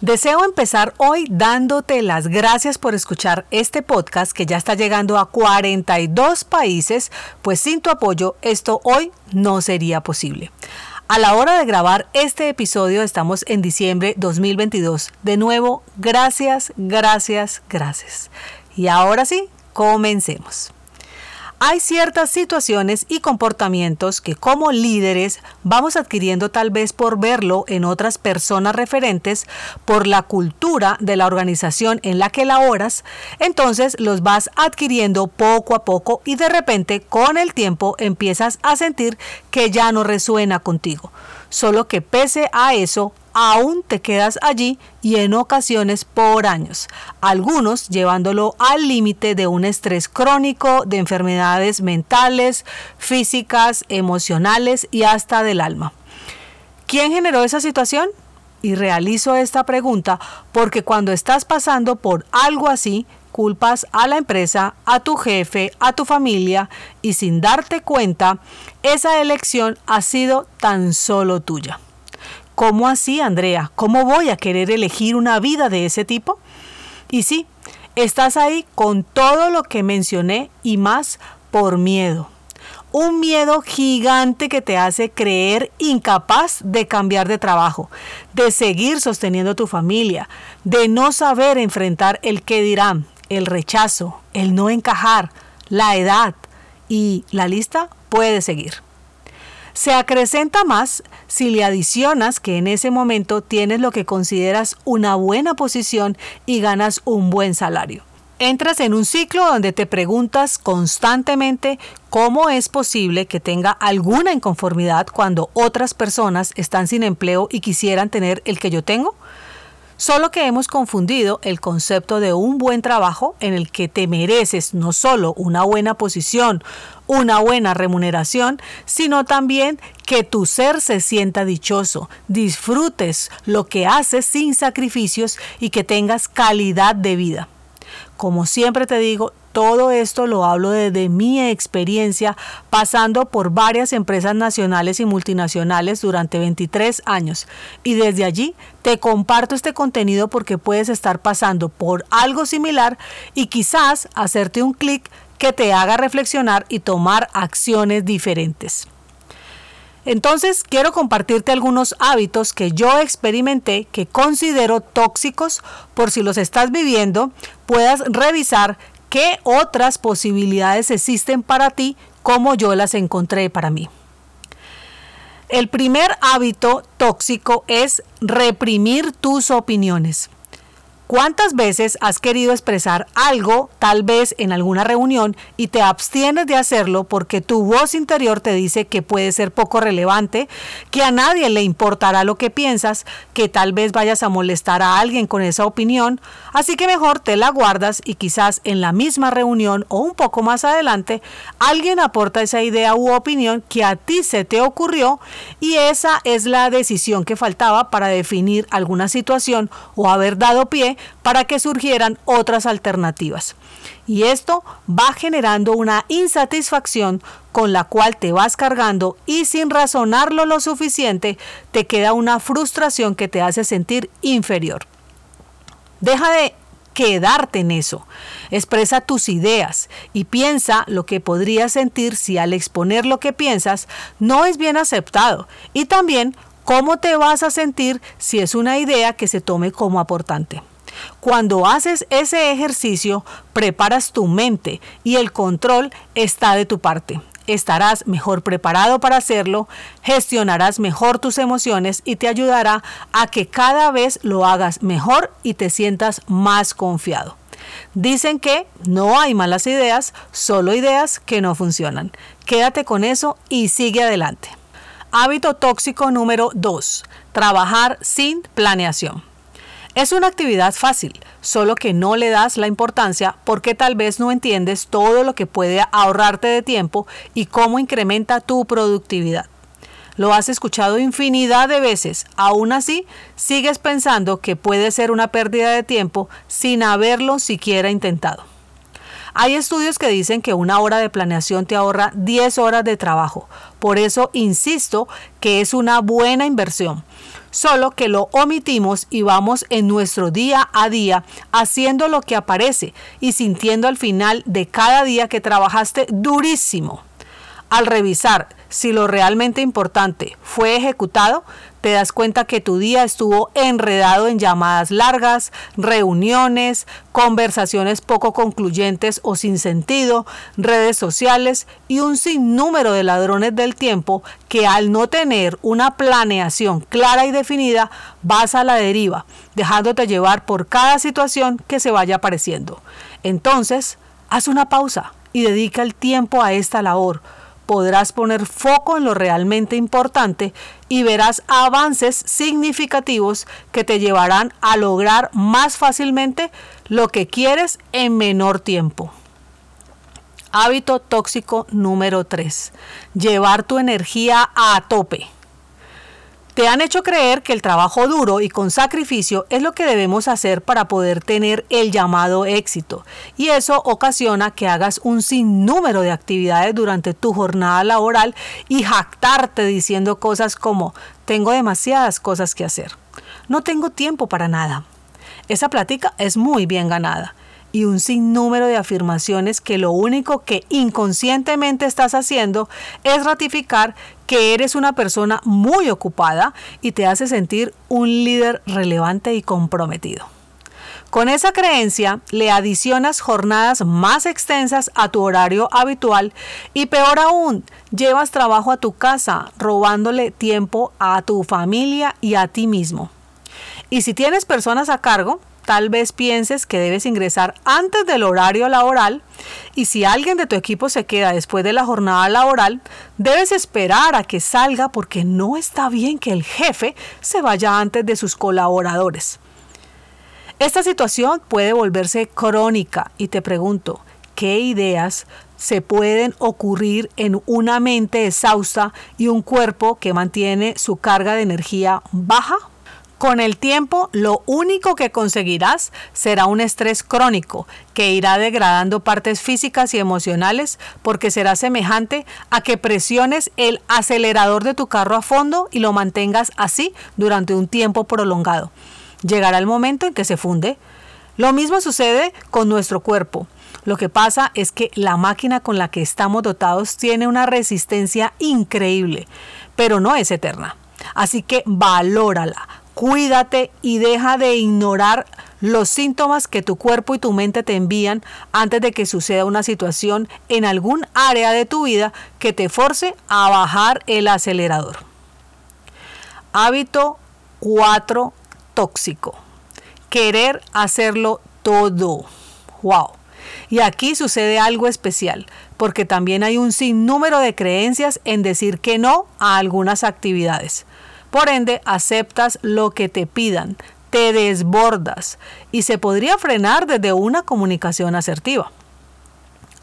Deseo empezar hoy dándote las gracias por escuchar este podcast que ya está llegando a 42 países, pues sin tu apoyo esto hoy no sería posible. A la hora de grabar este episodio estamos en diciembre 2022. De nuevo, gracias, gracias, gracias. Y ahora sí, comencemos hay ciertas situaciones y comportamientos que como líderes vamos adquiriendo tal vez por verlo en otras personas referentes, por la cultura de la organización en la que laboras, entonces los vas adquiriendo poco a poco y de repente con el tiempo empiezas a sentir que ya no resuena contigo. Solo que pese a eso, aún te quedas allí y en ocasiones por años, algunos llevándolo al límite de un estrés crónico, de enfermedades mentales, físicas, emocionales y hasta del alma. ¿Quién generó esa situación? Y realizo esta pregunta porque cuando estás pasando por algo así, culpas a la empresa, a tu jefe, a tu familia y sin darte cuenta, esa elección ha sido tan solo tuya. ¿Cómo así, Andrea? ¿Cómo voy a querer elegir una vida de ese tipo? Y sí, estás ahí con todo lo que mencioné y más por miedo. Un miedo gigante que te hace creer incapaz de cambiar de trabajo, de seguir sosteniendo tu familia, de no saber enfrentar el qué dirán, el rechazo, el no encajar, la edad y la lista puede seguir. Se acrecenta más si le adicionas que en ese momento tienes lo que consideras una buena posición y ganas un buen salario. Entras en un ciclo donde te preguntas constantemente cómo es posible que tenga alguna inconformidad cuando otras personas están sin empleo y quisieran tener el que yo tengo. Solo que hemos confundido el concepto de un buen trabajo en el que te mereces no solo una buena posición, una buena remuneración, sino también que tu ser se sienta dichoso, disfrutes lo que haces sin sacrificios y que tengas calidad de vida. Como siempre te digo, todo esto lo hablo desde mi experiencia pasando por varias empresas nacionales y multinacionales durante 23 años. Y desde allí te comparto este contenido porque puedes estar pasando por algo similar y quizás hacerte un clic que te haga reflexionar y tomar acciones diferentes. Entonces quiero compartirte algunos hábitos que yo experimenté que considero tóxicos por si los estás viviendo, puedas revisar qué otras posibilidades existen para ti como yo las encontré para mí. El primer hábito tóxico es reprimir tus opiniones. ¿Cuántas veces has querido expresar algo, tal vez en alguna reunión, y te abstienes de hacerlo porque tu voz interior te dice que puede ser poco relevante, que a nadie le importará lo que piensas, que tal vez vayas a molestar a alguien con esa opinión, así que mejor te la guardas y quizás en la misma reunión o un poco más adelante alguien aporta esa idea u opinión que a ti se te ocurrió y esa es la decisión que faltaba para definir alguna situación o haber dado pie para que surgieran otras alternativas. Y esto va generando una insatisfacción con la cual te vas cargando y sin razonarlo lo suficiente te queda una frustración que te hace sentir inferior. Deja de quedarte en eso. Expresa tus ideas y piensa lo que podrías sentir si al exponer lo que piensas no es bien aceptado y también cómo te vas a sentir si es una idea que se tome como aportante. Cuando haces ese ejercicio, preparas tu mente y el control está de tu parte. Estarás mejor preparado para hacerlo, gestionarás mejor tus emociones y te ayudará a que cada vez lo hagas mejor y te sientas más confiado. Dicen que no hay malas ideas, solo ideas que no funcionan. Quédate con eso y sigue adelante. Hábito tóxico número 2. Trabajar sin planeación. Es una actividad fácil, solo que no le das la importancia porque tal vez no entiendes todo lo que puede ahorrarte de tiempo y cómo incrementa tu productividad. Lo has escuchado infinidad de veces, aún así sigues pensando que puede ser una pérdida de tiempo sin haberlo siquiera intentado. Hay estudios que dicen que una hora de planeación te ahorra 10 horas de trabajo. Por eso insisto que es una buena inversión. Solo que lo omitimos y vamos en nuestro día a día haciendo lo que aparece y sintiendo al final de cada día que trabajaste durísimo. Al revisar si lo realmente importante fue ejecutado, te das cuenta que tu día estuvo enredado en llamadas largas, reuniones, conversaciones poco concluyentes o sin sentido, redes sociales y un sinnúmero de ladrones del tiempo que al no tener una planeación clara y definida vas a la deriva, dejándote llevar por cada situación que se vaya apareciendo. Entonces, haz una pausa y dedica el tiempo a esta labor podrás poner foco en lo realmente importante y verás avances significativos que te llevarán a lograr más fácilmente lo que quieres en menor tiempo. Hábito tóxico número 3. Llevar tu energía a tope. Te han hecho creer que el trabajo duro y con sacrificio es lo que debemos hacer para poder tener el llamado éxito. Y eso ocasiona que hagas un sinnúmero de actividades durante tu jornada laboral y jactarte diciendo cosas como tengo demasiadas cosas que hacer. No tengo tiempo para nada. Esa plática es muy bien ganada y un sinnúmero de afirmaciones que lo único que inconscientemente estás haciendo es ratificar que eres una persona muy ocupada y te hace sentir un líder relevante y comprometido. Con esa creencia le adicionas jornadas más extensas a tu horario habitual y peor aún, llevas trabajo a tu casa, robándole tiempo a tu familia y a ti mismo. Y si tienes personas a cargo, tal vez pienses que debes ingresar antes del horario laboral y si alguien de tu equipo se queda después de la jornada laboral, debes esperar a que salga porque no está bien que el jefe se vaya antes de sus colaboradores. Esta situación puede volverse crónica y te pregunto, ¿qué ideas se pueden ocurrir en una mente exhausta y un cuerpo que mantiene su carga de energía baja? Con el tiempo, lo único que conseguirás será un estrés crónico que irá degradando partes físicas y emocionales porque será semejante a que presiones el acelerador de tu carro a fondo y lo mantengas así durante un tiempo prolongado. Llegará el momento en que se funde. Lo mismo sucede con nuestro cuerpo. Lo que pasa es que la máquina con la que estamos dotados tiene una resistencia increíble, pero no es eterna. Así que valórala Cuídate y deja de ignorar los síntomas que tu cuerpo y tu mente te envían antes de que suceda una situación en algún área de tu vida que te force a bajar el acelerador. Hábito 4 tóxico. Querer hacerlo todo. Wow. Y aquí sucede algo especial, porque también hay un sinnúmero de creencias en decir que no a algunas actividades. Por ende, aceptas lo que te pidan, te desbordas y se podría frenar desde una comunicación asertiva.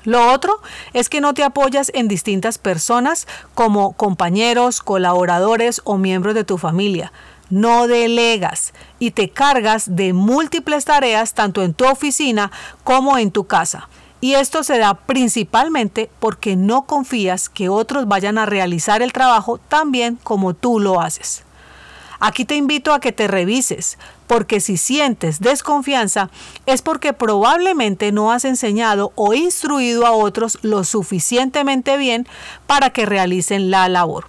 Lo otro es que no te apoyas en distintas personas como compañeros, colaboradores o miembros de tu familia. No delegas y te cargas de múltiples tareas tanto en tu oficina como en tu casa. Y esto se da principalmente porque no confías que otros vayan a realizar el trabajo tan bien como tú lo haces. Aquí te invito a que te revises, porque si sientes desconfianza es porque probablemente no has enseñado o instruido a otros lo suficientemente bien para que realicen la labor.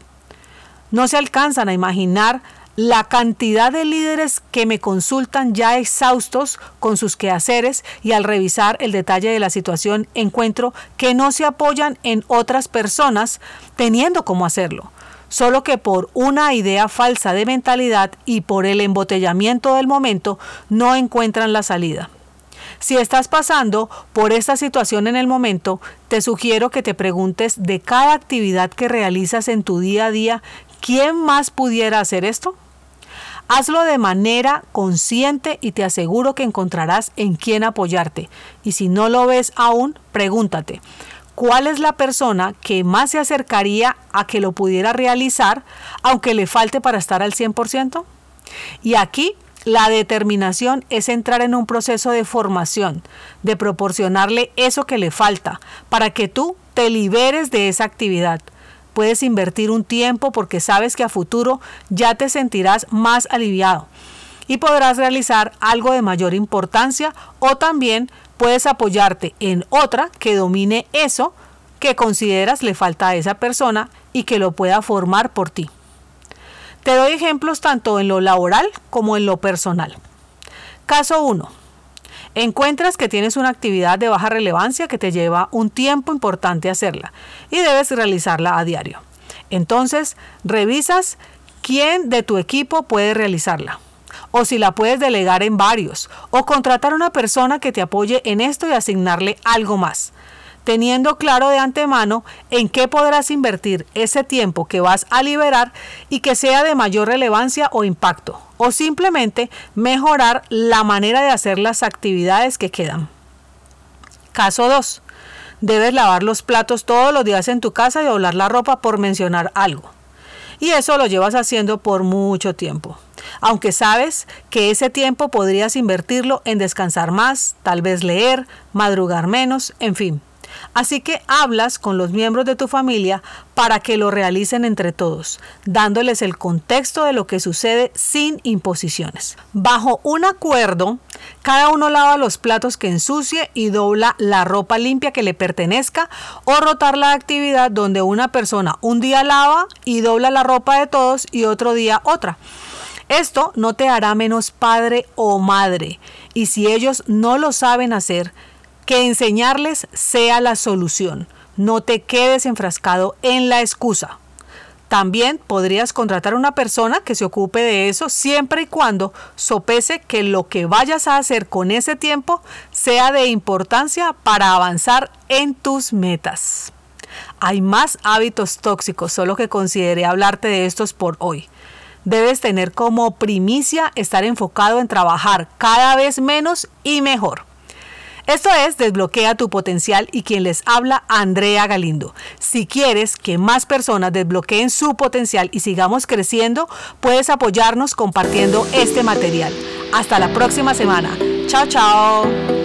No se alcanzan a imaginar la cantidad de líderes que me consultan ya exhaustos con sus quehaceres y al revisar el detalle de la situación encuentro que no se apoyan en otras personas teniendo cómo hacerlo, solo que por una idea falsa de mentalidad y por el embotellamiento del momento no encuentran la salida. Si estás pasando por esta situación en el momento, te sugiero que te preguntes de cada actividad que realizas en tu día a día, ¿quién más pudiera hacer esto? Hazlo de manera consciente y te aseguro que encontrarás en quién apoyarte. Y si no lo ves aún, pregúntate, ¿cuál es la persona que más se acercaría a que lo pudiera realizar, aunque le falte para estar al 100%? Y aquí la determinación es entrar en un proceso de formación, de proporcionarle eso que le falta, para que tú te liberes de esa actividad. Puedes invertir un tiempo porque sabes que a futuro ya te sentirás más aliviado y podrás realizar algo de mayor importancia o también puedes apoyarte en otra que domine eso que consideras le falta a esa persona y que lo pueda formar por ti. Te doy ejemplos tanto en lo laboral como en lo personal. Caso 1. Encuentras que tienes una actividad de baja relevancia que te lleva un tiempo importante hacerla y debes realizarla a diario. Entonces, revisas quién de tu equipo puede realizarla o si la puedes delegar en varios, o contratar a una persona que te apoye en esto y asignarle algo más teniendo claro de antemano en qué podrás invertir ese tiempo que vas a liberar y que sea de mayor relevancia o impacto, o simplemente mejorar la manera de hacer las actividades que quedan. Caso 2. Debes lavar los platos todos los días en tu casa y doblar la ropa por mencionar algo. Y eso lo llevas haciendo por mucho tiempo. Aunque sabes que ese tiempo podrías invertirlo en descansar más, tal vez leer, madrugar menos, en fin. Así que hablas con los miembros de tu familia para que lo realicen entre todos, dándoles el contexto de lo que sucede sin imposiciones. Bajo un acuerdo, cada uno lava los platos que ensucie y dobla la ropa limpia que le pertenezca o rotar la actividad donde una persona un día lava y dobla la ropa de todos y otro día otra. Esto no te hará menos padre o madre y si ellos no lo saben hacer, que enseñarles sea la solución. No te quedes enfrascado en la excusa. También podrías contratar una persona que se ocupe de eso siempre y cuando sopese que lo que vayas a hacer con ese tiempo sea de importancia para avanzar en tus metas. Hay más hábitos tóxicos, solo que consideré hablarte de estos por hoy. Debes tener como primicia estar enfocado en trabajar cada vez menos y mejor. Esto es Desbloquea tu potencial y quien les habla, Andrea Galindo. Si quieres que más personas desbloqueen su potencial y sigamos creciendo, puedes apoyarnos compartiendo este material. Hasta la próxima semana. Chao, chao.